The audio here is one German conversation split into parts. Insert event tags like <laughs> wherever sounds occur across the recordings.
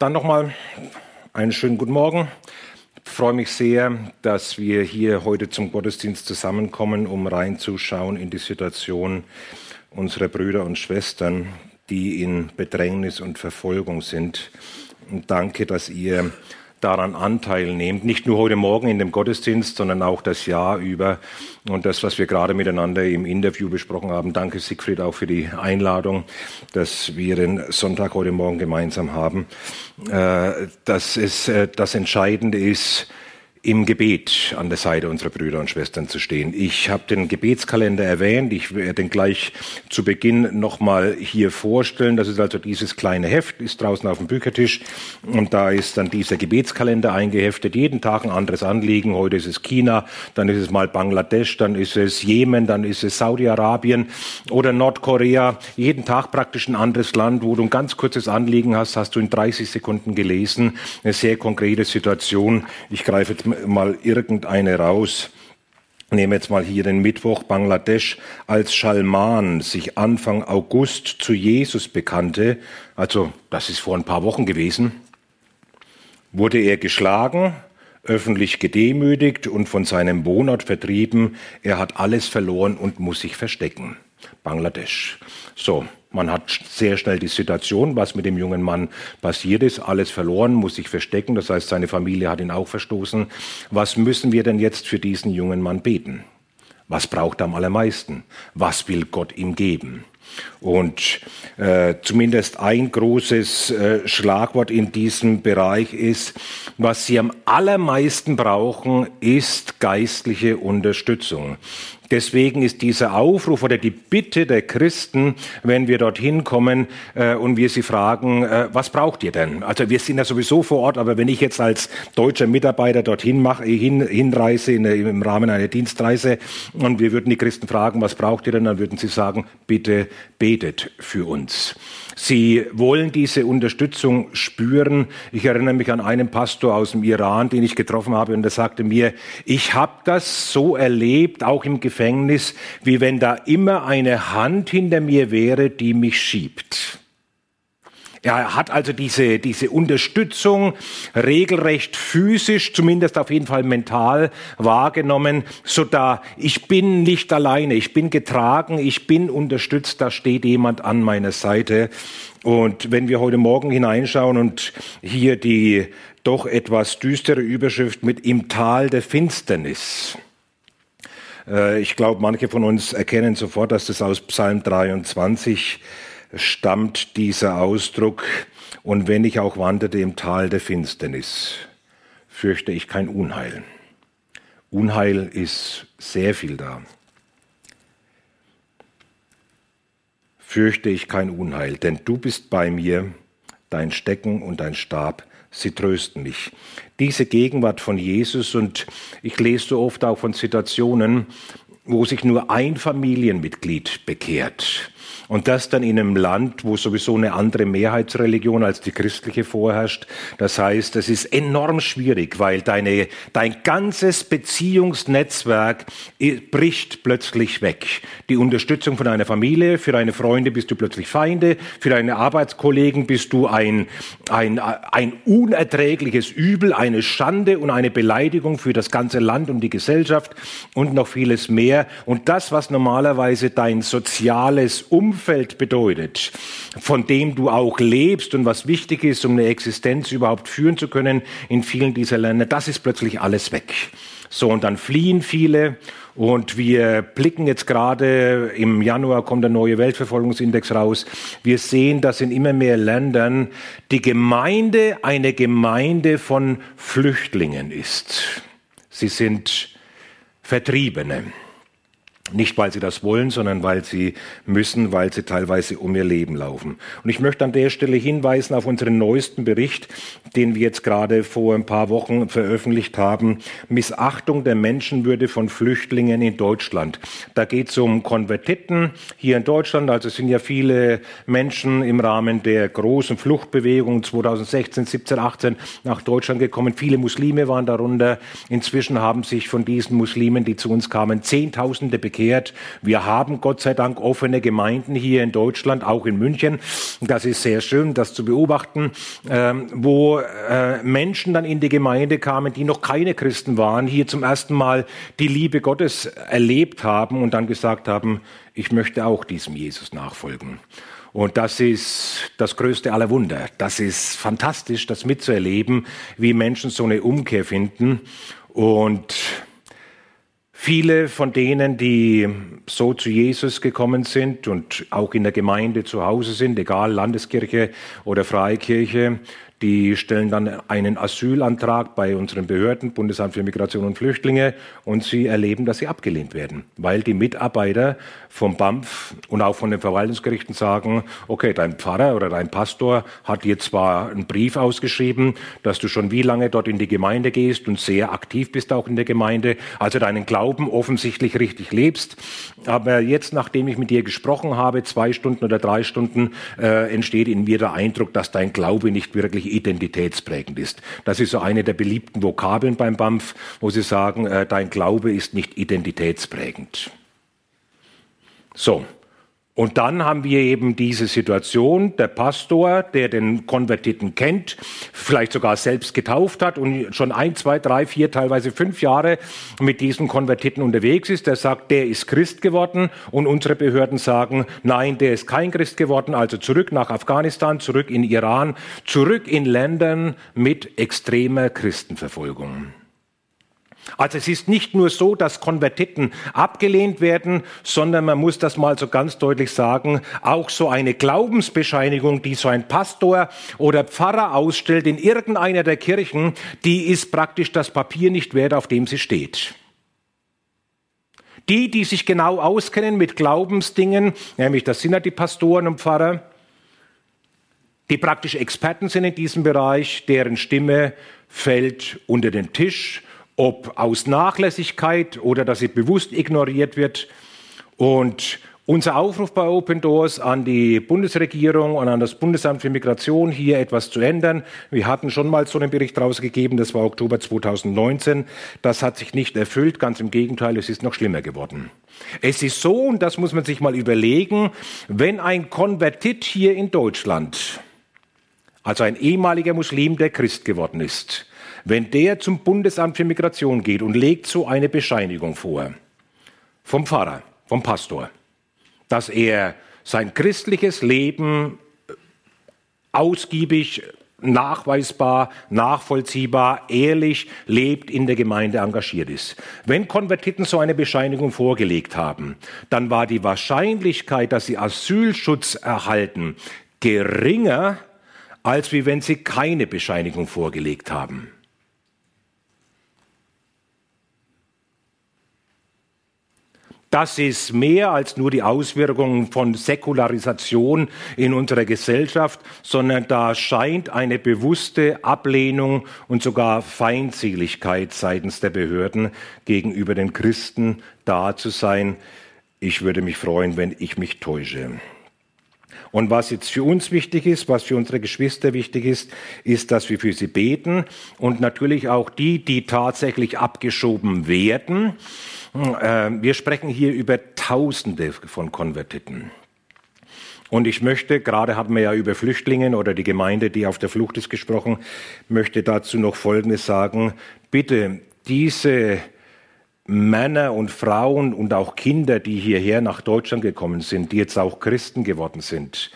Dann nochmal einen schönen guten Morgen. Ich freue mich sehr, dass wir hier heute zum Gottesdienst zusammenkommen, um reinzuschauen in die Situation unserer Brüder und Schwestern, die in Bedrängnis und Verfolgung sind. Und danke, dass ihr daran Anteil nehmt, nicht nur heute Morgen in dem Gottesdienst, sondern auch das Jahr über und das, was wir gerade miteinander im Interview besprochen haben. Danke Siegfried auch für die Einladung, dass wir den Sonntag heute Morgen gemeinsam haben. Äh, dass es äh, das Entscheidende ist, im Gebet an der Seite unserer Brüder und Schwestern zu stehen. Ich habe den Gebetskalender erwähnt. Ich werde den gleich zu Beginn nochmal hier vorstellen. Das ist also dieses kleine Heft, ist draußen auf dem Büchertisch. Und da ist dann dieser Gebetskalender eingeheftet. Jeden Tag ein anderes Anliegen. Heute ist es China, dann ist es mal Bangladesch, dann ist es Jemen, dann ist es Saudi-Arabien oder Nordkorea. Jeden Tag praktisch ein anderes Land, wo du ein ganz kurzes Anliegen hast, hast du in 30 Sekunden gelesen. Eine sehr konkrete Situation. Ich greife jetzt mal irgendeine raus. Nehmen jetzt mal hier den Mittwoch Bangladesch, als Schalman sich Anfang August zu Jesus bekannte, also das ist vor ein paar Wochen gewesen, wurde er geschlagen, öffentlich gedemütigt und von seinem Wohnort vertrieben. Er hat alles verloren und muss sich verstecken. Bangladesch. So, man hat sehr schnell die Situation, was mit dem jungen Mann passiert ist. Alles verloren, muss sich verstecken. Das heißt, seine Familie hat ihn auch verstoßen. Was müssen wir denn jetzt für diesen jungen Mann beten? Was braucht er am allermeisten? Was will Gott ihm geben? Und äh, zumindest ein großes äh, Schlagwort in diesem Bereich ist, was sie am allermeisten brauchen, ist geistliche Unterstützung. Deswegen ist dieser Aufruf oder die Bitte der Christen, wenn wir dorthin kommen äh, und wir sie fragen, äh, was braucht ihr denn? Also wir sind ja sowieso vor Ort, aber wenn ich jetzt als deutscher Mitarbeiter dorthin mache, hin, hinreise in, im Rahmen einer Dienstreise und wir würden die Christen fragen, was braucht ihr denn, dann würden sie sagen, bitte betet für uns. Sie wollen diese Unterstützung spüren. Ich erinnere mich an einen Pastor aus dem Iran, den ich getroffen habe, und der sagte mir, ich habe das so erlebt, auch im Gefängnis, wie wenn da immer eine Hand hinter mir wäre, die mich schiebt. Er hat also diese, diese Unterstützung regelrecht physisch, zumindest auf jeden Fall mental wahrgenommen, so da ich bin nicht alleine, ich bin getragen, ich bin unterstützt, da steht jemand an meiner Seite. Und wenn wir heute Morgen hineinschauen und hier die doch etwas düstere Überschrift mit im Tal der Finsternis, äh, ich glaube, manche von uns erkennen sofort, dass das aus Psalm 23 stammt dieser Ausdruck, und wenn ich auch wanderte im Tal der Finsternis, fürchte ich kein Unheil. Unheil ist sehr viel da. Fürchte ich kein Unheil, denn du bist bei mir, dein Stecken und dein Stab, sie trösten mich. Diese Gegenwart von Jesus, und ich lese so oft auch von Situationen, wo sich nur ein Familienmitglied bekehrt und das dann in einem Land, wo sowieso eine andere Mehrheitsreligion als die christliche vorherrscht. Das heißt, es ist enorm schwierig, weil deine, dein ganzes Beziehungsnetzwerk bricht plötzlich weg. Die Unterstützung von deiner Familie, für deine Freunde bist du plötzlich Feinde, für deine Arbeitskollegen bist du ein, ein, ein unerträgliches Übel, eine Schande und eine Beleidigung für das ganze Land und die Gesellschaft und noch vieles mehr. Und das, was normalerweise dein soziales Umfeld Umfeld bedeutet, von dem du auch lebst und was wichtig ist, um eine Existenz überhaupt führen zu können in vielen dieser Länder, das ist plötzlich alles weg. So, und dann fliehen viele und wir blicken jetzt gerade, im Januar kommt der neue Weltverfolgungsindex raus. Wir sehen, dass in immer mehr Ländern die Gemeinde eine Gemeinde von Flüchtlingen ist. Sie sind Vertriebene. Nicht, weil sie das wollen, sondern weil sie müssen, weil sie teilweise um ihr Leben laufen. Und ich möchte an der Stelle hinweisen auf unseren neuesten Bericht, den wir jetzt gerade vor ein paar Wochen veröffentlicht haben. Missachtung der Menschenwürde von Flüchtlingen in Deutschland. Da geht es um Konvertiten hier in Deutschland. Also es sind ja viele Menschen im Rahmen der großen Fluchtbewegung 2016, 17, 18 nach Deutschland gekommen. Viele Muslime waren darunter. Inzwischen haben sich von diesen Muslimen, die zu uns kamen, Zehntausende umgekehrt. Wir haben Gott sei Dank offene Gemeinden hier in Deutschland, auch in München. Das ist sehr schön, das zu beobachten, ähm, wo äh, Menschen dann in die Gemeinde kamen, die noch keine Christen waren, hier zum ersten Mal die Liebe Gottes erlebt haben und dann gesagt haben, ich möchte auch diesem Jesus nachfolgen. Und das ist das größte aller Wunder. Das ist fantastisch, das mitzuerleben, wie Menschen so eine Umkehr finden. Und Viele von denen, die so zu Jesus gekommen sind und auch in der Gemeinde zu Hause sind, egal Landeskirche oder Freikirche, die stellen dann einen Asylantrag bei unseren Behörden, Bundesamt für Migration und Flüchtlinge, und sie erleben, dass sie abgelehnt werden, weil die Mitarbeiter vom BAMF und auch von den Verwaltungsgerichten sagen, okay, dein Pfarrer oder dein Pastor hat dir zwar einen Brief ausgeschrieben, dass du schon wie lange dort in die Gemeinde gehst und sehr aktiv bist auch in der Gemeinde, also deinen Glauben offensichtlich richtig lebst, aber jetzt, nachdem ich mit dir gesprochen habe, zwei Stunden oder drei Stunden, äh, entsteht in mir der Eindruck, dass dein Glaube nicht wirklich identitätsprägend ist. Das ist so eine der beliebten Vokabeln beim BAMF, wo sie sagen, äh, dein Glaube ist nicht identitätsprägend. So, und dann haben wir eben diese Situation, der Pastor, der den Konvertiten kennt, vielleicht sogar selbst getauft hat und schon ein, zwei, drei, vier, teilweise fünf Jahre mit diesen Konvertiten unterwegs ist, der sagt, der ist Christ geworden. Und unsere Behörden sagen, nein, der ist kein Christ geworden, also zurück nach Afghanistan, zurück in Iran, zurück in Ländern mit extremer Christenverfolgung. Also es ist nicht nur so, dass Konvertiten abgelehnt werden, sondern man muss das mal so ganz deutlich sagen, auch so eine Glaubensbescheinigung, die so ein Pastor oder Pfarrer ausstellt in irgendeiner der Kirchen, die ist praktisch das Papier nicht wert, auf dem sie steht. Die, die sich genau auskennen mit Glaubensdingen, nämlich das sind ja die Pastoren und Pfarrer, die praktisch Experten sind in diesem Bereich, deren Stimme fällt unter den Tisch ob aus Nachlässigkeit oder dass sie bewusst ignoriert wird. Und unser Aufruf bei Open Doors an die Bundesregierung und an das Bundesamt für Migration, hier etwas zu ändern. Wir hatten schon mal so einen Bericht rausgegeben, das war Oktober 2019. Das hat sich nicht erfüllt, ganz im Gegenteil, es ist noch schlimmer geworden. Es ist so, und das muss man sich mal überlegen, wenn ein Konvertit hier in Deutschland, also ein ehemaliger Muslim, der Christ geworden ist, wenn der zum Bundesamt für Migration geht und legt so eine Bescheinigung vor, vom Pfarrer, vom Pastor, dass er sein christliches Leben ausgiebig, nachweisbar, nachvollziehbar, ehrlich lebt, in der Gemeinde engagiert ist. Wenn Konvertiten so eine Bescheinigung vorgelegt haben, dann war die Wahrscheinlichkeit, dass sie Asylschutz erhalten, geringer, als wie wenn sie keine Bescheinigung vorgelegt haben. Das ist mehr als nur die Auswirkungen von Säkularisation in unserer Gesellschaft, sondern da scheint eine bewusste Ablehnung und sogar Feindseligkeit seitens der Behörden gegenüber den Christen da zu sein. Ich würde mich freuen, wenn ich mich täusche. Und was jetzt für uns wichtig ist, was für unsere Geschwister wichtig ist, ist, dass wir für sie beten und natürlich auch die, die tatsächlich abgeschoben werden, wir sprechen hier über Tausende von Konvertiten. Und ich möchte, gerade hatten wir ja über Flüchtlinge oder die Gemeinde, die auf der Flucht ist, gesprochen, möchte dazu noch Folgendes sagen. Bitte, diese Männer und Frauen und auch Kinder, die hierher nach Deutschland gekommen sind, die jetzt auch Christen geworden sind,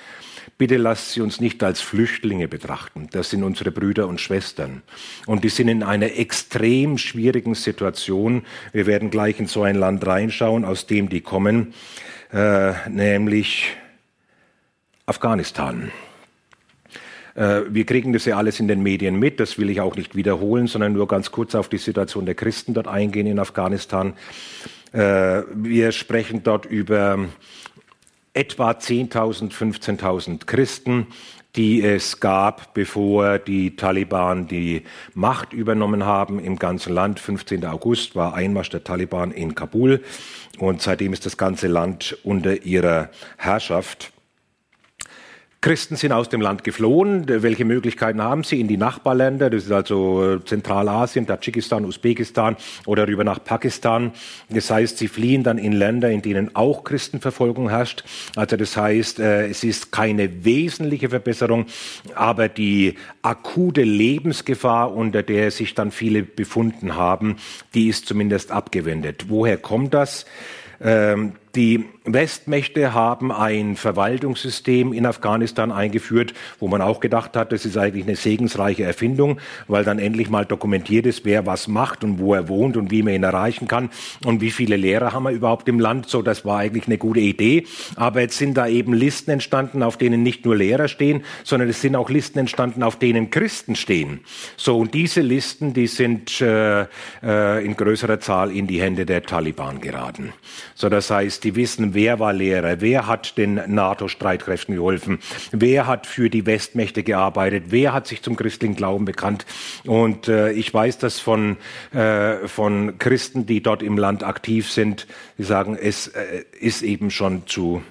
Bitte lasst sie uns nicht als Flüchtlinge betrachten. Das sind unsere Brüder und Schwestern. Und die sind in einer extrem schwierigen Situation. Wir werden gleich in so ein Land reinschauen, aus dem die kommen, äh, nämlich Afghanistan. Äh, wir kriegen das ja alles in den Medien mit, das will ich auch nicht wiederholen, sondern nur ganz kurz auf die Situation der Christen dort eingehen in Afghanistan. Äh, wir sprechen dort über etwa 10.000, 15.000 Christen, die es gab, bevor die Taliban die Macht übernommen haben im ganzen Land. 15. August war Einmarsch der Taliban in Kabul und seitdem ist das ganze Land unter ihrer Herrschaft. Christen sind aus dem Land geflohen. Welche Möglichkeiten haben sie in die Nachbarländer? Das ist also äh, Zentralasien, Tadschikistan, Usbekistan oder rüber nach Pakistan. Das heißt, sie fliehen dann in Länder, in denen auch Christenverfolgung herrscht. Also das heißt, äh, es ist keine wesentliche Verbesserung, aber die akute Lebensgefahr, unter der sich dann viele befunden haben, die ist zumindest abgewendet. Woher kommt das? Ähm, die Westmächte haben ein Verwaltungssystem in Afghanistan eingeführt, wo man auch gedacht hat, das ist eigentlich eine segensreiche Erfindung, weil dann endlich mal dokumentiert ist, wer was macht und wo er wohnt und wie man ihn erreichen kann und wie viele Lehrer haben wir überhaupt im Land. So, das war eigentlich eine gute Idee. Aber jetzt sind da eben Listen entstanden, auf denen nicht nur Lehrer stehen, sondern es sind auch Listen entstanden, auf denen Christen stehen. So, und diese Listen, die sind äh, äh, in größerer Zahl in die Hände der Taliban geraten. So, das heißt, die wissen, wer war Lehrer, wer hat den NATO-Streitkräften geholfen, wer hat für die Westmächte gearbeitet, wer hat sich zum christlichen Glauben bekannt. Und äh, ich weiß das von, äh, von Christen, die dort im Land aktiv sind, die sagen, es äh, ist eben schon zu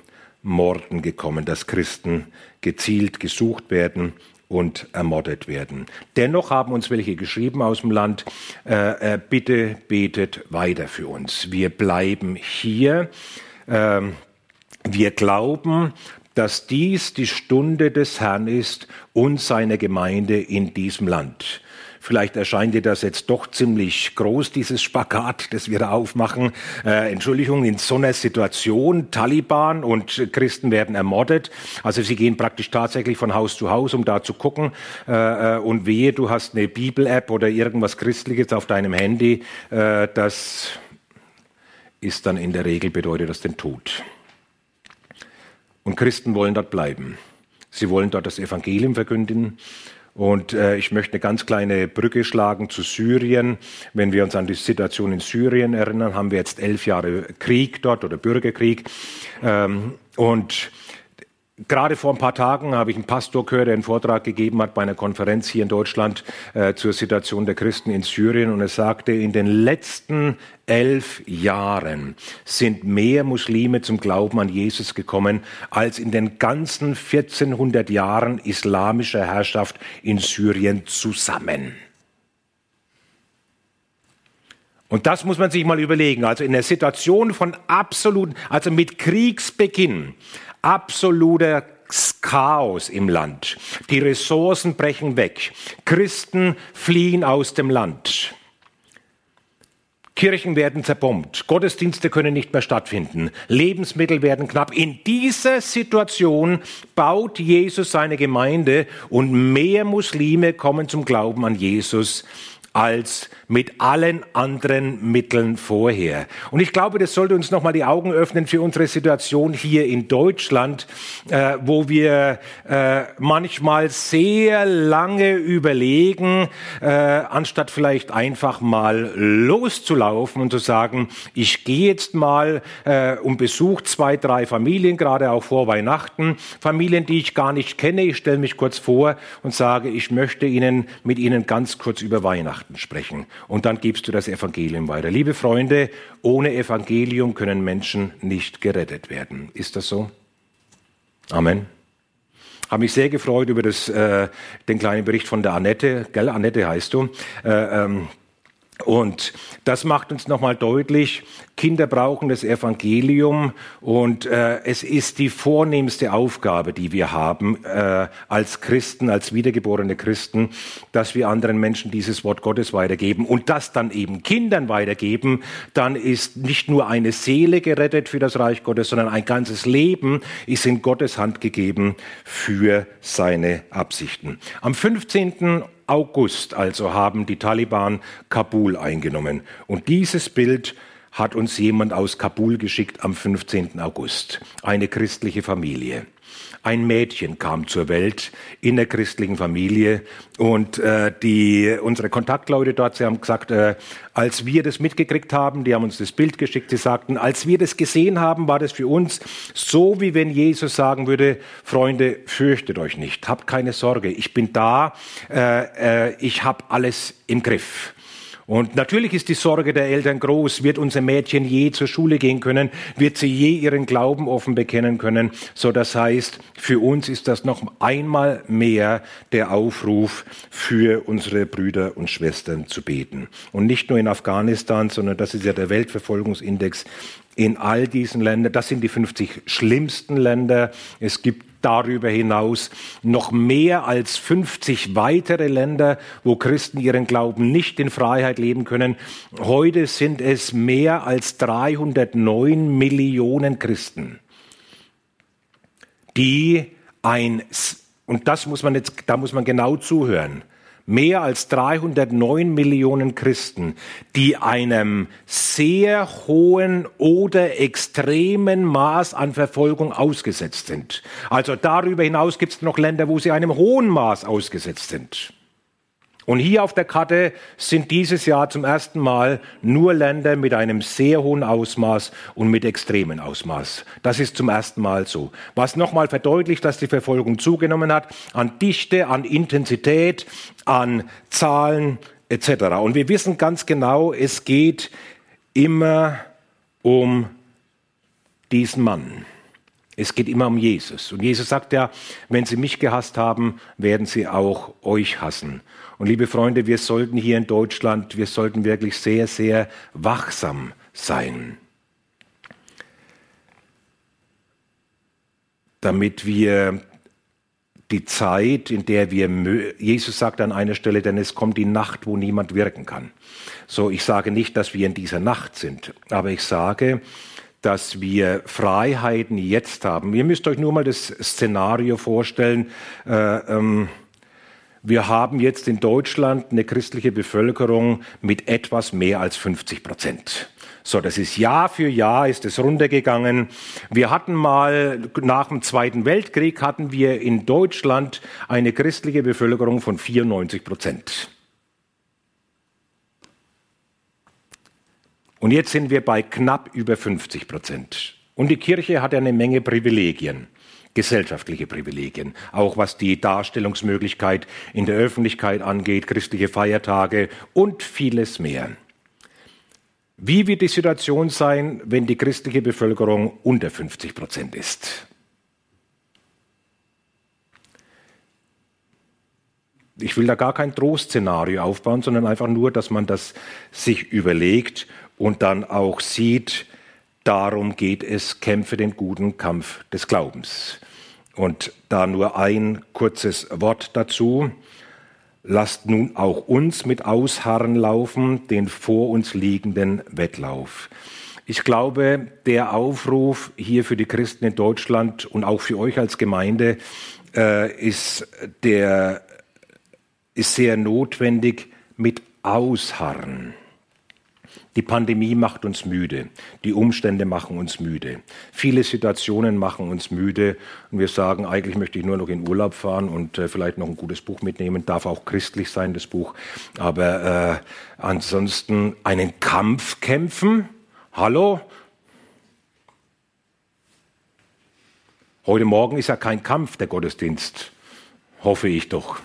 Morden gekommen, dass Christen gezielt gesucht werden und ermordet werden. Dennoch haben uns welche geschrieben aus dem Land, äh, äh, bitte betet weiter für uns. Wir bleiben hier. Ähm, wir glauben, dass dies die Stunde des Herrn ist und seiner Gemeinde in diesem Land. Vielleicht erscheint dir das jetzt doch ziemlich groß, dieses Spagat, das wir da aufmachen. Äh, Entschuldigung, in so einer Situation, Taliban und Christen werden ermordet. Also sie gehen praktisch tatsächlich von Haus zu Haus, um da zu gucken. Äh, äh und wehe, du hast eine Bibel-App oder irgendwas Christliches auf deinem Handy. Äh, das ist dann in der Regel bedeutet das den Tod. Und Christen wollen dort bleiben. Sie wollen dort das Evangelium verkünden. Und äh, ich möchte eine ganz kleine Brücke schlagen zu Syrien. Wenn wir uns an die Situation in Syrien erinnern, haben wir jetzt elf Jahre Krieg dort oder Bürgerkrieg. Ähm, und Gerade vor ein paar Tagen habe ich einen Pastor gehört, der einen Vortrag gegeben hat bei einer Konferenz hier in Deutschland äh, zur Situation der Christen in Syrien. Und er sagte, in den letzten elf Jahren sind mehr Muslime zum Glauben an Jesus gekommen, als in den ganzen 1400 Jahren islamischer Herrschaft in Syrien zusammen. Und das muss man sich mal überlegen. Also in der Situation von absoluten, also mit Kriegsbeginn, absoluter Chaos im Land. Die Ressourcen brechen weg. Christen fliehen aus dem Land. Kirchen werden zerbombt, Gottesdienste können nicht mehr stattfinden, Lebensmittel werden knapp. In dieser Situation baut Jesus seine Gemeinde und mehr Muslime kommen zum Glauben an Jesus als mit allen anderen Mitteln vorher. Und ich glaube, das sollte uns nochmal die Augen öffnen für unsere Situation hier in Deutschland, äh, wo wir äh, manchmal sehr lange überlegen, äh, anstatt vielleicht einfach mal loszulaufen und zu sagen, ich gehe jetzt mal äh, und besuche zwei, drei Familien, gerade auch vor Weihnachten, Familien, die ich gar nicht kenne. Ich stelle mich kurz vor und sage, ich möchte Ihnen mit Ihnen ganz kurz über Weihnachten sprechen und dann gibst du das Evangelium weiter. Liebe Freunde, ohne Evangelium können Menschen nicht gerettet werden. Ist das so? Amen. Habe mich sehr gefreut über das, äh, den kleinen Bericht von der Annette, gell, Annette heißt du, äh, ähm, und das macht uns nochmal deutlich, Kinder brauchen das Evangelium und äh, es ist die vornehmste Aufgabe, die wir haben äh, als Christen, als wiedergeborene Christen, dass wir anderen Menschen dieses Wort Gottes weitergeben und das dann eben Kindern weitergeben, dann ist nicht nur eine Seele gerettet für das Reich Gottes, sondern ein ganzes Leben ist in Gottes Hand gegeben für seine Absichten. Am 15. August also haben die Taliban Kabul eingenommen. Und dieses Bild hat uns jemand aus Kabul geschickt am 15. August. Eine christliche Familie. Ein Mädchen kam zur Welt in der christlichen Familie und äh, die, unsere Kontaktleute dort, sie haben gesagt, äh, als wir das mitgekriegt haben, die haben uns das Bild geschickt, sie sagten, als wir das gesehen haben, war das für uns so, wie wenn Jesus sagen würde, Freunde, fürchtet euch nicht, habt keine Sorge, ich bin da, äh, äh, ich habe alles im Griff. Und natürlich ist die Sorge der Eltern groß. Wird unser Mädchen je zur Schule gehen können? Wird sie je ihren Glauben offen bekennen können? So, das heißt, für uns ist das noch einmal mehr der Aufruf, für unsere Brüder und Schwestern zu beten. Und nicht nur in Afghanistan, sondern das ist ja der Weltverfolgungsindex in all diesen Ländern. Das sind die 50 schlimmsten Länder. Es gibt darüber hinaus noch mehr als 50 weitere Länder, wo Christen ihren Glauben nicht in Freiheit leben können. Heute sind es mehr als 309 Millionen Christen, die ein, und das muss man jetzt, da muss man genau zuhören, mehr als 309 Millionen Christen, die einem sehr hohen oder extremen Maß an Verfolgung ausgesetzt sind. Also darüber hinaus gibt es noch Länder, wo sie einem hohen Maß ausgesetzt sind. Und hier auf der Karte sind dieses Jahr zum ersten Mal nur Länder mit einem sehr hohen Ausmaß und mit extremen Ausmaß. Das ist zum ersten Mal so. Was nochmal verdeutlicht, dass die Verfolgung zugenommen hat an Dichte, an Intensität, an Zahlen etc. Und wir wissen ganz genau, es geht immer um diesen Mann. Es geht immer um Jesus. Und Jesus sagt ja, wenn sie mich gehasst haben, werden sie auch euch hassen. Und liebe Freunde, wir sollten hier in Deutschland, wir sollten wirklich sehr, sehr wachsam sein. Damit wir die Zeit, in der wir, Jesus sagt an einer Stelle, denn es kommt die Nacht, wo niemand wirken kann. So, ich sage nicht, dass wir in dieser Nacht sind, aber ich sage, dass wir Freiheiten jetzt haben. Ihr müsst euch nur mal das Szenario vorstellen. Äh, ähm, wir haben jetzt in Deutschland eine christliche Bevölkerung mit etwas mehr als 50 Prozent. So, das ist Jahr für Jahr ist es runtergegangen. Wir hatten mal nach dem Zweiten Weltkrieg hatten wir in Deutschland eine christliche Bevölkerung von 94 Prozent. Und jetzt sind wir bei knapp über 50 Prozent. Und die Kirche hat eine Menge Privilegien gesellschaftliche Privilegien, auch was die Darstellungsmöglichkeit in der Öffentlichkeit angeht, christliche Feiertage und vieles mehr. Wie wird die Situation sein, wenn die christliche Bevölkerung unter 50 Prozent ist? Ich will da gar kein Trostszenario aufbauen, sondern einfach nur, dass man das sich überlegt und dann auch sieht, darum geht es, kämpfe den guten Kampf des Glaubens. Und da nur ein kurzes Wort dazu. Lasst nun auch uns mit Ausharren laufen, den vor uns liegenden Wettlauf. Ich glaube, der Aufruf hier für die Christen in Deutschland und auch für euch als Gemeinde äh, ist, der, ist sehr notwendig mit Ausharren. Die Pandemie macht uns müde. Die Umstände machen uns müde. Viele Situationen machen uns müde. Und wir sagen, eigentlich möchte ich nur noch in Urlaub fahren und äh, vielleicht noch ein gutes Buch mitnehmen. Darf auch christlich sein, das Buch. Aber äh, ansonsten einen Kampf kämpfen. Hallo? Heute Morgen ist ja kein Kampf, der Gottesdienst. Hoffe ich doch.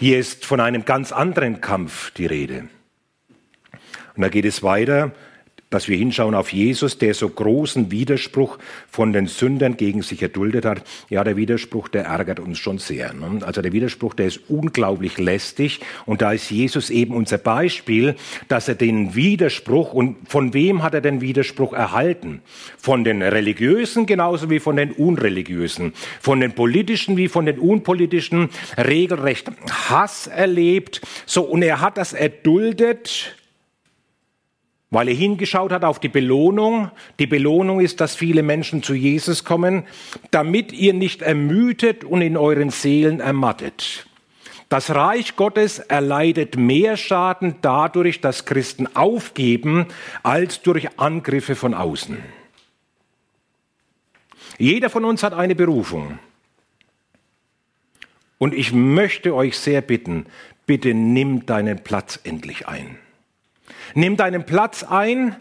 Hier ist von einem ganz anderen Kampf die Rede. Und da geht es weiter dass wir hinschauen auf Jesus, der so großen Widerspruch von den Sündern gegen sich erduldet hat. Ja, der Widerspruch, der ärgert uns schon sehr. Ne? Also der Widerspruch, der ist unglaublich lästig. Und da ist Jesus eben unser Beispiel, dass er den Widerspruch, und von wem hat er den Widerspruch erhalten? Von den Religiösen genauso wie von den Unreligiösen. Von den Politischen wie von den Unpolitischen regelrecht Hass erlebt. So, und er hat das erduldet, weil er hingeschaut hat auf die Belohnung. Die Belohnung ist, dass viele Menschen zu Jesus kommen, damit ihr nicht ermüdet und in euren Seelen ermattet. Das Reich Gottes erleidet mehr Schaden dadurch, dass Christen aufgeben, als durch Angriffe von außen. Jeder von uns hat eine Berufung. Und ich möchte euch sehr bitten, bitte nimm deinen Platz endlich ein. Nimm deinen Platz ein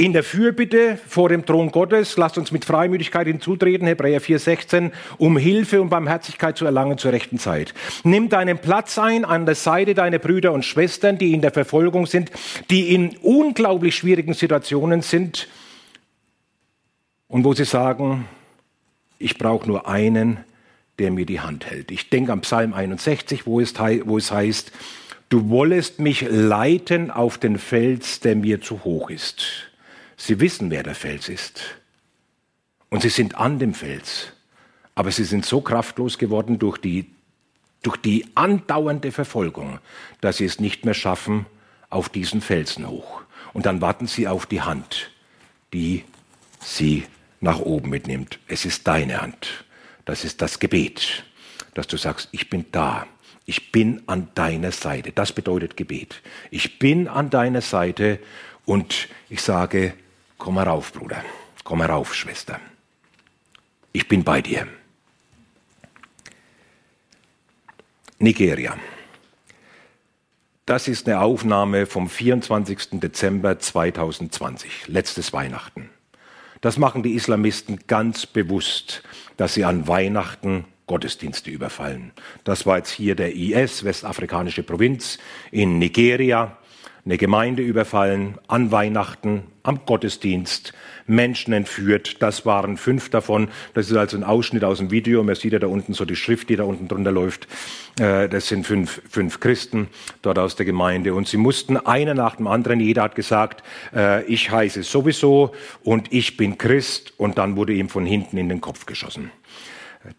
in der Fürbitte vor dem Thron Gottes. Lasst uns mit Freimütigkeit hinzutreten, Hebräer 4,16, um Hilfe und Barmherzigkeit zu erlangen zur rechten Zeit. Nimm deinen Platz ein an der Seite deiner Brüder und Schwestern, die in der Verfolgung sind, die in unglaublich schwierigen Situationen sind und wo sie sagen, ich brauche nur einen, der mir die Hand hält. Ich denke am Psalm 61, wo es, wo es heißt, du wollest mich leiten auf den Fels, der mir zu hoch ist. Sie wissen, wer der Fels ist. Und sie sind an dem Fels. Aber sie sind so kraftlos geworden durch die, durch die andauernde Verfolgung, dass sie es nicht mehr schaffen auf diesen Felsen hoch. Und dann warten sie auf die Hand, die sie nach oben mitnimmt. Es ist deine Hand. Das ist das Gebet, dass du sagst, ich bin da. Ich bin an deiner Seite. Das bedeutet Gebet. Ich bin an deiner Seite und ich sage, komm herauf, Bruder. Komm herauf, Schwester. Ich bin bei dir. Nigeria. Das ist eine Aufnahme vom 24. Dezember 2020, letztes Weihnachten. Das machen die Islamisten ganz bewusst, dass sie an Weihnachten Gottesdienste überfallen. Das war jetzt hier der IS, westafrikanische Provinz, in Nigeria, eine Gemeinde überfallen, an Weihnachten, am Gottesdienst, Menschen entführt. Das waren fünf davon. Das ist also ein Ausschnitt aus dem Video. Man sieht ja da unten so die Schrift, die da unten drunter läuft. Äh, das sind fünf, fünf Christen dort aus der Gemeinde. Und sie mussten einer nach dem anderen, jeder hat gesagt, äh, ich heiße sowieso und ich bin Christ. Und dann wurde ihm von hinten in den Kopf geschossen.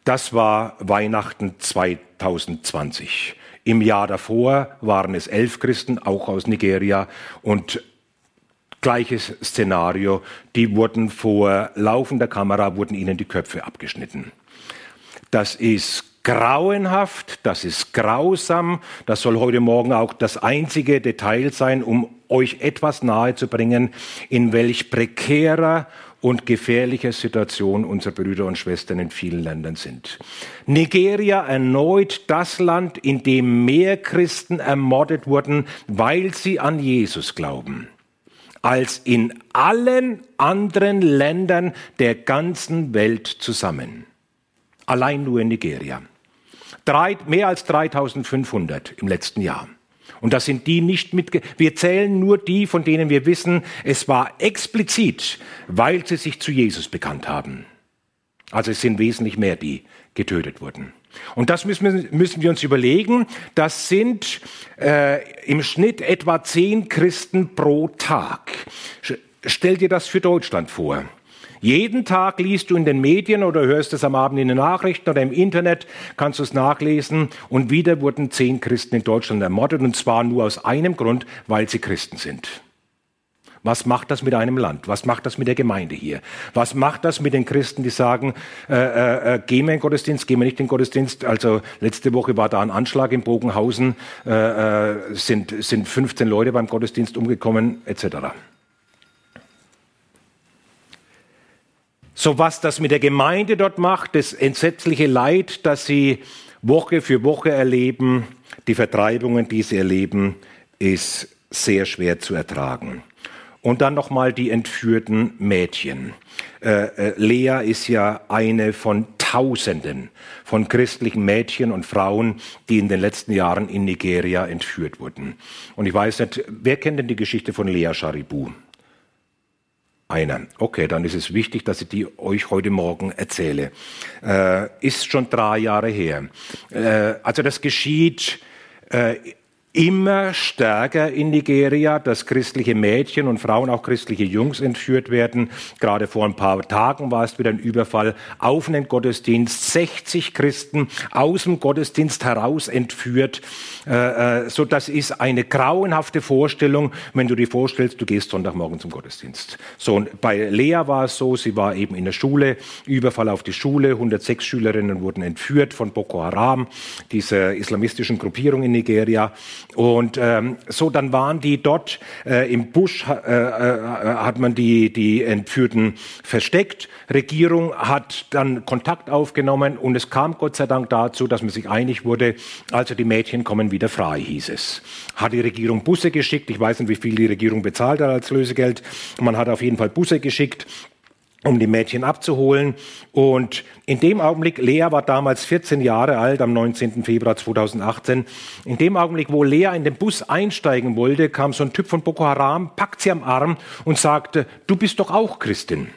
Das war Weihnachten 2020. Im Jahr davor waren es elf Christen, auch aus Nigeria, und gleiches Szenario. Die wurden vor laufender Kamera, wurden ihnen die Köpfe abgeschnitten. Das ist grauenhaft, das ist grausam, das soll heute Morgen auch das einzige Detail sein, um euch etwas nahezubringen, in welch prekärer und gefährlicher Situation unsere Brüder und Schwestern in vielen Ländern sind. Nigeria erneut das Land, in dem mehr Christen ermordet wurden, weil sie an Jesus glauben, als in allen anderen Ländern der ganzen Welt zusammen. Allein nur in Nigeria. Drei, mehr als 3500 im letzten Jahr. Und das sind die nicht mit, wir zählen nur die, von denen wir wissen, es war explizit, weil sie sich zu Jesus bekannt haben. Also es sind wesentlich mehr, die getötet wurden. Und das müssen wir, müssen wir uns überlegen. Das sind äh, im Schnitt etwa zehn Christen pro Tag. Stell dir das für Deutschland vor. Jeden Tag liest du in den Medien oder hörst es am Abend in den Nachrichten oder im Internet, kannst du es nachlesen. Und wieder wurden zehn Christen in Deutschland ermordet und zwar nur aus einem Grund, weil sie Christen sind. Was macht das mit einem Land? Was macht das mit der Gemeinde hier? Was macht das mit den Christen, die sagen, äh, äh, äh gehen wir in den Gottesdienst, gehen wir nicht in den Gottesdienst? Also letzte Woche war da ein Anschlag in Bogenhausen, äh, äh sind, sind 15 Leute beim Gottesdienst umgekommen, etc. So was das mit der Gemeinde dort macht, das entsetzliche Leid, das sie Woche für Woche erleben, die Vertreibungen, die sie erleben, ist sehr schwer zu ertragen. Und dann nochmal die entführten Mädchen. Äh, äh, Lea ist ja eine von Tausenden von christlichen Mädchen und Frauen, die in den letzten Jahren in Nigeria entführt wurden. Und ich weiß nicht, wer kennt denn die Geschichte von Lea Sharibu? Einer. Okay, dann ist es wichtig, dass ich die euch heute Morgen erzähle. Äh, ist schon drei Jahre her. Äh, also das geschieht äh, immer stärker in Nigeria, dass christliche Mädchen und Frauen, auch christliche Jungs entführt werden. Gerade vor ein paar Tagen war es wieder ein Überfall auf einen Gottesdienst. 60 Christen aus dem Gottesdienst heraus entführt. Äh, äh, so, das ist eine grauenhafte Vorstellung, wenn du dir vorstellst, du gehst Sonntagmorgen zum Gottesdienst. So, und bei Lea war es so, sie war eben in der Schule, Überfall auf die Schule, 106 Schülerinnen wurden entführt von Boko Haram, dieser islamistischen Gruppierung in Nigeria. Und ähm, so, dann waren die dort äh, im Busch, äh, äh, hat man die, die Entführten versteckt. Regierung hat dann Kontakt aufgenommen und es kam Gott sei Dank dazu, dass man sich einig wurde, also die Mädchen kommen wieder frei, hieß es. Hat die Regierung Busse geschickt, ich weiß nicht, wie viel die Regierung bezahlt hat als Lösegeld, man hat auf jeden Fall Busse geschickt um die Mädchen abzuholen. Und in dem Augenblick, Lea war damals 14 Jahre alt, am 19. Februar 2018, in dem Augenblick, wo Lea in den Bus einsteigen wollte, kam so ein Typ von Boko Haram, packt sie am Arm und sagte, du bist doch auch Christin.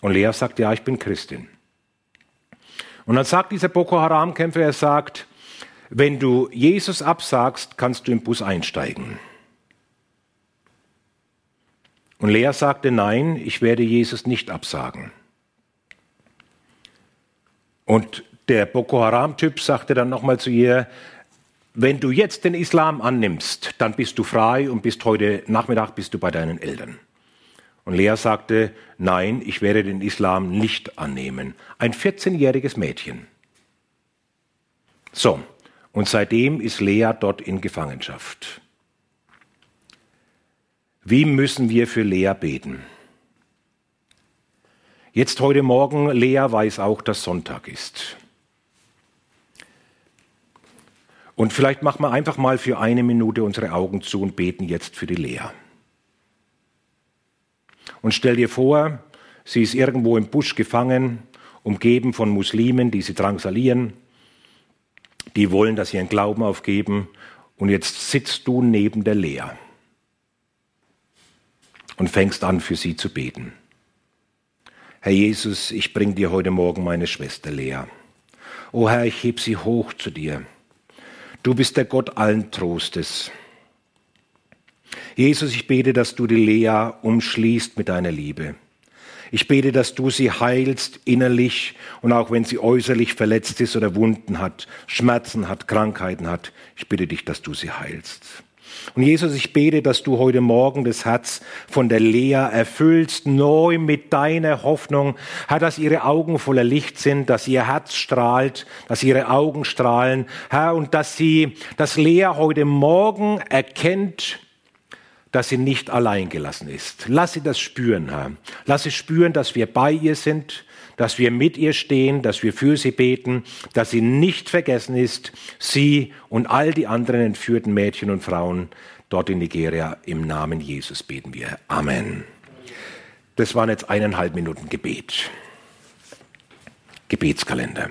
Und Lea sagt, ja, ich bin Christin. Und dann sagt dieser Boko Haram-Kämpfer, er sagt, wenn du Jesus absagst, kannst du im Bus einsteigen. Und Lea sagte, nein, ich werde Jesus nicht absagen. Und der Boko Haram-Typ sagte dann nochmal zu ihr, wenn du jetzt den Islam annimmst, dann bist du frei und bist heute Nachmittag bist du bei deinen Eltern. Und Lea sagte, nein, ich werde den Islam nicht annehmen. Ein 14-jähriges Mädchen. So, und seitdem ist Lea dort in Gefangenschaft. Wie müssen wir für Lea beten? Jetzt heute Morgen, Lea weiß auch, dass Sonntag ist. Und vielleicht machen wir einfach mal für eine Minute unsere Augen zu und beten jetzt für die Lea. Und stell dir vor, sie ist irgendwo im Busch gefangen, umgeben von Muslimen, die sie drangsalieren, die wollen, dass sie ihren Glauben aufgeben. Und jetzt sitzt du neben der Lea und fängst an, für sie zu beten. Herr Jesus, ich bring dir heute Morgen meine Schwester Lea. O Herr, ich heb sie hoch zu dir. Du bist der Gott allen Trostes. Jesus, ich bete, dass du die Lea umschließt mit deiner Liebe. Ich bete, dass du sie heilst innerlich und auch wenn sie äußerlich verletzt ist oder Wunden hat, Schmerzen hat, Krankheiten hat, ich bitte dich, dass du sie heilst. Und Jesus, ich bete, dass du heute Morgen das Herz von der Lea erfüllst, neu mit deiner Hoffnung, Herr, dass ihre Augen voller Licht sind, dass ihr Herz strahlt, dass ihre Augen strahlen, Herr, und dass sie, dass Lea heute Morgen erkennt, dass sie nicht allein gelassen ist. Lass sie das spüren, Herr. Lass sie spüren, dass wir bei ihr sind, dass wir mit ihr stehen, dass wir für sie beten, dass sie nicht vergessen ist, sie und all die anderen entführten Mädchen und Frauen dort in Nigeria. Im Namen Jesus beten wir. Amen. Das waren jetzt eineinhalb Minuten Gebet. Gebetskalender.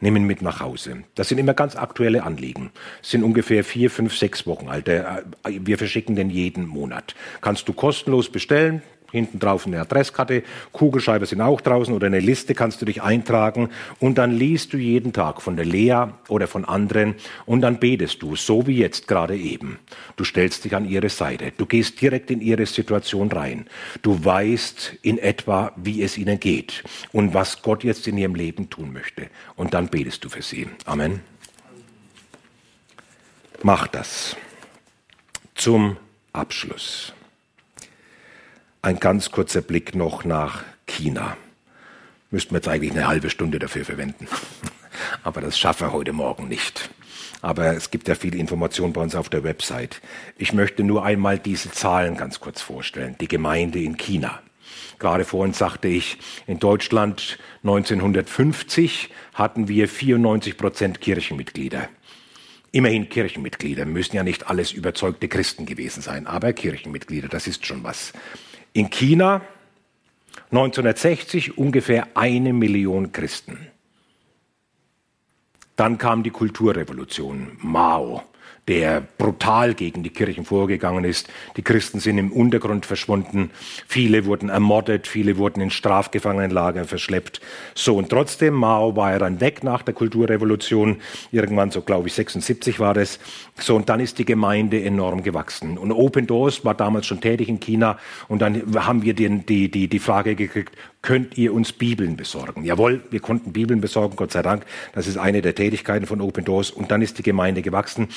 Nehmen mit nach Hause. Das sind immer ganz aktuelle Anliegen. Sind ungefähr vier, fünf, sechs Wochen alt. Wir verschicken den jeden Monat. Kannst du kostenlos bestellen hinten drauf eine Adresskarte, Kugelschreiber sind auch draußen oder eine Liste kannst du dich eintragen und dann liest du jeden Tag von der Lea oder von anderen und dann betest du, so wie jetzt gerade eben. Du stellst dich an ihre Seite, du gehst direkt in ihre Situation rein. Du weißt in etwa, wie es ihnen geht und was Gott jetzt in ihrem Leben tun möchte und dann betest du für sie. Amen. Mach das. Zum Abschluss. Ein ganz kurzer Blick noch nach China. Müssten wir jetzt eigentlich eine halbe Stunde dafür verwenden. <laughs> Aber das schaffen wir heute Morgen nicht. Aber es gibt ja viele Informationen bei uns auf der Website. Ich möchte nur einmal diese Zahlen ganz kurz vorstellen. Die Gemeinde in China. Gerade vorhin sagte ich, in Deutschland 1950 hatten wir 94 Prozent Kirchenmitglieder. Immerhin Kirchenmitglieder, müssen ja nicht alles überzeugte Christen gewesen sein, aber Kirchenmitglieder, das ist schon was. In China 1960 ungefähr eine Million Christen. Dann kam die Kulturrevolution, Mao der brutal gegen die Kirchen vorgegangen ist. Die Christen sind im Untergrund verschwunden. Viele wurden ermordet, viele wurden in Strafgefangenenlager verschleppt. So und trotzdem, Mao war er dann weg nach der Kulturrevolution. Irgendwann so, glaube ich, 76 war das. So und dann ist die Gemeinde enorm gewachsen. Und Open Doors war damals schon tätig in China. Und dann haben wir den, die, die, die Frage gekriegt, könnt ihr uns Bibeln besorgen? Jawohl, wir konnten Bibeln besorgen, Gott sei Dank. Das ist eine der Tätigkeiten von Open Doors. Und dann ist die Gemeinde gewachsen.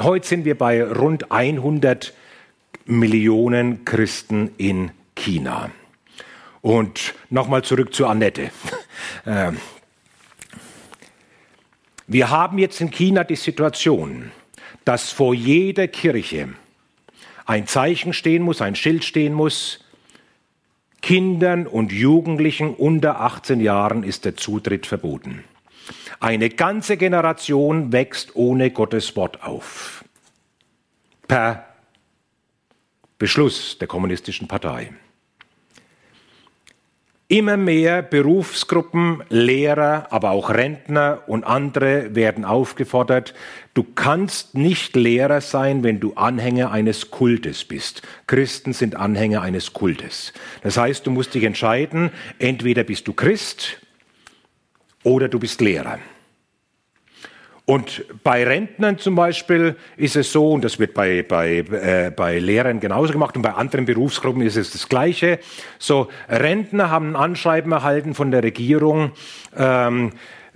Heute sind wir bei rund 100 Millionen Christen in China. Und nochmal zurück zu Annette. <laughs> Ähm, wir haben jetzt in China die Situation, dass vor jeder Kirche ein Zeichen stehen muss, ein Schild stehen muss. Kindern und Jugendlichen unter 18 Jahren ist der Zutritt verboten. Eine ganze Generation wächst ohne Gottes Wort auf. Per Beschluss der Kommunistischen Partei. Immer mehr Berufsgruppen, Lehrer, aber auch Rentner und andere werden aufgefordert, du kannst nicht Lehrer sein, wenn du Anhänger eines Kultes bist. Christen sind Anhänger eines Kultes. Das heißt, du musst dich entscheiden, entweder bist du Christ oder du bist Lehrer. Und bei Rentnern zum Beispiel ist es so, und das wird bei, bei, äh, bei Lehrern genauso gemacht und bei anderen Berufsgruppen ist es das Gleiche. So, Rentner haben ein Anschreiben erhalten von der Regierung. Ähm,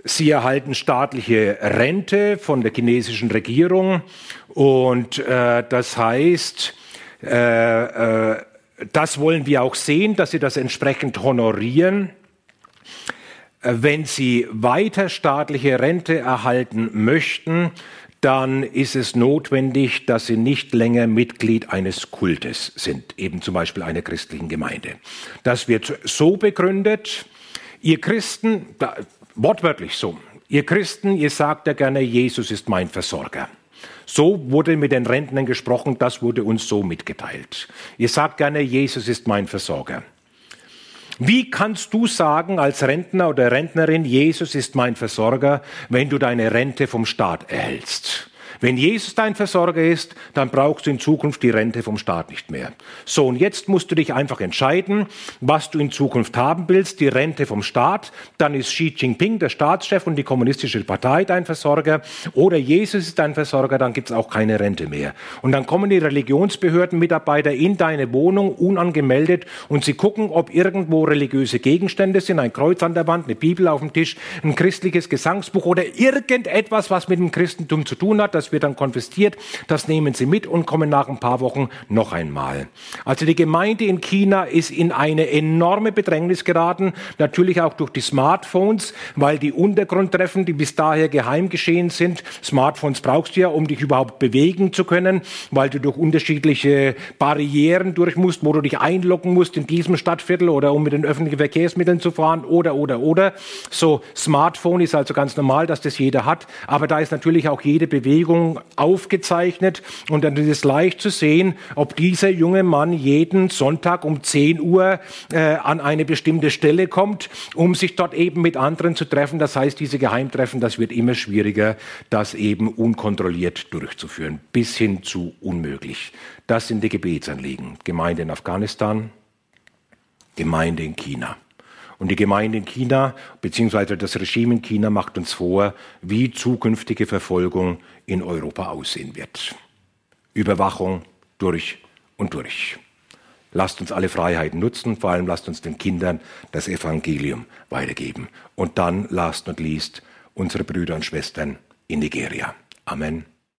Sie erhalten staatliche Rente von der chinesischen Regierung und äh, das heißt, äh, äh, das wollen wir auch sehen, dass Sie das entsprechend honorieren. Äh, wenn Sie weiter staatliche Rente erhalten möchten, dann ist es notwendig, dass Sie nicht länger Mitglied eines Kultes sind, eben zum Beispiel einer christlichen Gemeinde. Das wird so begründet, ihr Christen, da, wortwörtlich so, ihr Christen, ihr sagt ja gerne, Jesus ist mein Versorger. So wurde mit den Rentnern gesprochen, das wurde uns so mitgeteilt. Ihr sagt gerne, Jesus ist mein Versorger. Wie kannst du sagen als Rentner oder Rentnerin, Jesus ist mein Versorger, wenn du deine Rente vom Staat erhältst? Wenn Jesus dein Versorger ist, dann brauchst du in Zukunft die Rente vom Staat nicht mehr. So, und jetzt musst du dich einfach entscheiden, was du in Zukunft haben willst. Die Rente vom Staat, dann ist Xi Jinping, der Staatschef und die kommunistische Partei dein Versorger. Oder Jesus ist dein Versorger, dann gibt's auch keine Rente mehr. Und dann kommen die Religionsbehördenmitarbeiter in deine Wohnung unangemeldet und sie gucken, ob irgendwo religiöse Gegenstände sind, ein Kreuz an der Wand, eine Bibel auf dem Tisch, ein christliches Gesangsbuch oder irgendetwas, was mit dem Christentum zu tun hat. Das wird dann konfisziert, das nehmen sie mit und kommen nach ein paar Wochen noch einmal. Also die Gemeinde in China ist in eine enorme Bedrängnis geraten, natürlich auch durch die Smartphones, weil die Untergrundtreffen, die bis daher geheim geschehen sind, Smartphones brauchst du ja, um dich überhaupt bewegen zu können, weil du durch unterschiedliche Barrieren durch musst, wo du dich einloggen musst in diesem Stadtviertel oder um mit den öffentlichen Verkehrsmitteln zu fahren oder, oder, oder. So, Smartphone ist also ganz normal, dass das jeder hat, aber da ist natürlich auch jede Bewegung Bewegung aufgezeichnet und dann ist es leicht zu sehen, ob dieser junge Mann jeden Sonntag um 10 Uhr äh, an eine bestimmte Stelle kommt, um sich dort eben mit anderen zu treffen. Das heißt, diese Geheimtreffen, das wird immer schwieriger, das eben unkontrolliert durchzuführen, bis hin zu unmöglich. Das sind die Gebetsanliegen. Gemeinde in Afghanistan, Gemeinde in China. Und die Gemeinde in China beziehungsweise das Regime in China macht uns vor, wie zukünftige Verfolgung in Europa aussehen wird. Überwachung durch und durch. Lasst uns alle Freiheiten nutzen, vor allem lasst uns den Kindern das Evangelium weitergeben. Und dann, last not least, unsere Brüder und Schwestern in Nigeria. Amen.